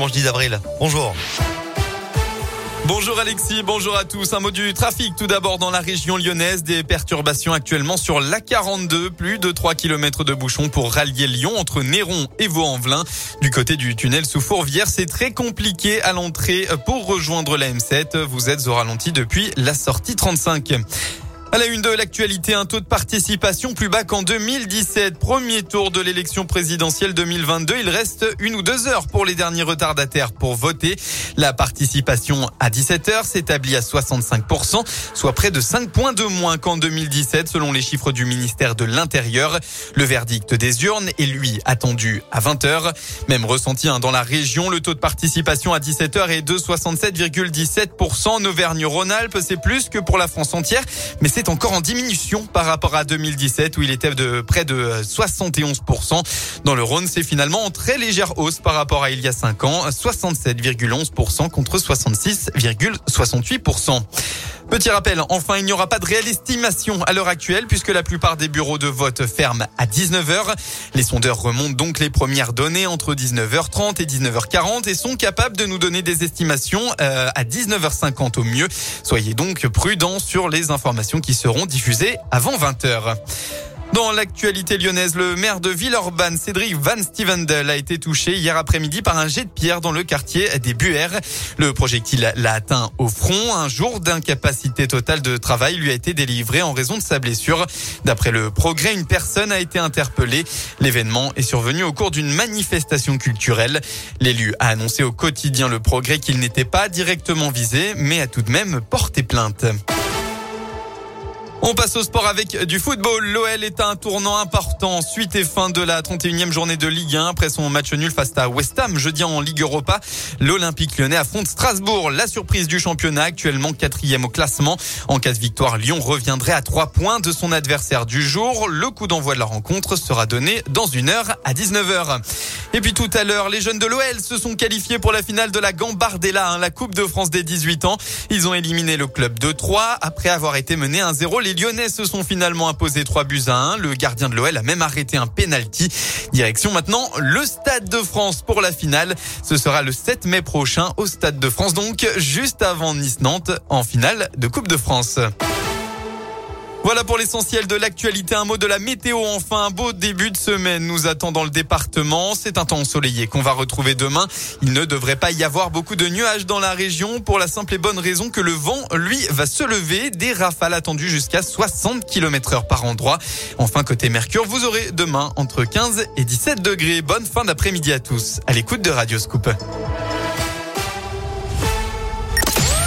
Mange 10 avril. Bonjour. Bonjour Alexis, bonjour à tous. Un mot du trafic tout d'abord dans la région lyonnaise. Des perturbations actuellement sur l'A42. Plus de 3 km de bouchons pour rallier Lyon entre Néron et Vaux-en-Velin. Du côté du tunnel sous Fourvière, c'est très compliqué à l'entrée pour rejoindre la M7. Vous êtes au ralenti depuis la sortie 35. À la une de l'actualité, un taux de participation plus bas qu'en 2017. Premier tour de l'élection présidentielle 2022. Il reste une ou deux heures pour les derniers retardataires pour voter. La participation à 17 heures s'établit à 65%, soit près de 5 points de moins qu'en 2017 selon les chiffres du ministère de l'Intérieur. Le verdict des urnes est lui attendu à 20 heures. Même ressenti hein, dans la région, le taux de participation à 17 heures est de 67,17%. En Auvergne-Rhône-Alpes, c'est plus que pour la France entière, mais c'est encore en diminution par rapport à 2017 où il était de près de 71%. Dans le Rhône, c'est finalement en très légère hausse par rapport à il y a 5 ans, 67,11% contre 66,68%. Petit rappel, enfin, il n'y aura pas de réelle estimation à l'heure actuelle puisque la plupart des bureaux de vote ferment à 19h. Les sondeurs remontent donc les premières données entre 19h30 et 19h40 et sont capables de nous donner des estimations euh, à 19h50 au mieux. Soyez donc prudents sur les informations qui seront diffusées avant 20h. Dans l'actualité lyonnaise, le maire de Villeurbanne, Cédric Van Stevendel, a été touché hier après-midi par un jet de pierre dans le quartier des Buères. Le projectile l'a atteint au front. Un jour d'incapacité totale de travail lui a été délivré en raison de sa blessure. D'après le progrès, une personne a été interpellée. L'événement est survenu au cours d'une manifestation culturelle. L'élu a annoncé au quotidien le progrès qu'il n'était pas directement visé, mais a tout de même porté plainte. On passe au sport avec du football. L'OL est un tournant important. Suite et fin de la 31e journée de Ligue 1 après son match nul face à West Ham jeudi en Ligue Europa. L'Olympique lyonnais affronte Strasbourg. La surprise du championnat actuellement quatrième au classement. En cas de victoire, Lyon reviendrait à trois points de son adversaire du jour. Le coup d'envoi de la rencontre sera donné dans une heure à 19h. Et puis tout à l'heure, les jeunes de l'OL se sont qualifiés pour la finale de la Gambardella, hein, la Coupe de France des 18 ans. Ils ont éliminé le club de 3 après avoir été menés 1-0 les Lyonnais se sont finalement imposés 3 buts à 1. Le gardien de l'OL a même arrêté un penalty. Direction maintenant le Stade de France pour la finale. Ce sera le 7 mai prochain au Stade de France, donc juste avant Nice-Nantes en finale de Coupe de France. Voilà pour l'essentiel de l'actualité. Un mot de la météo. Enfin, un beau début de semaine nous attend dans le département. C'est un temps ensoleillé qu'on va retrouver demain. Il ne devrait pas y avoir beaucoup de nuages dans la région pour la simple et bonne raison que le vent, lui, va se lever. Des rafales attendues jusqu'à 60 km heure par endroit. Enfin, côté Mercure, vous aurez demain entre 15 et 17 degrés. Bonne fin d'après-midi à tous. À l'écoute de Radio Scoop.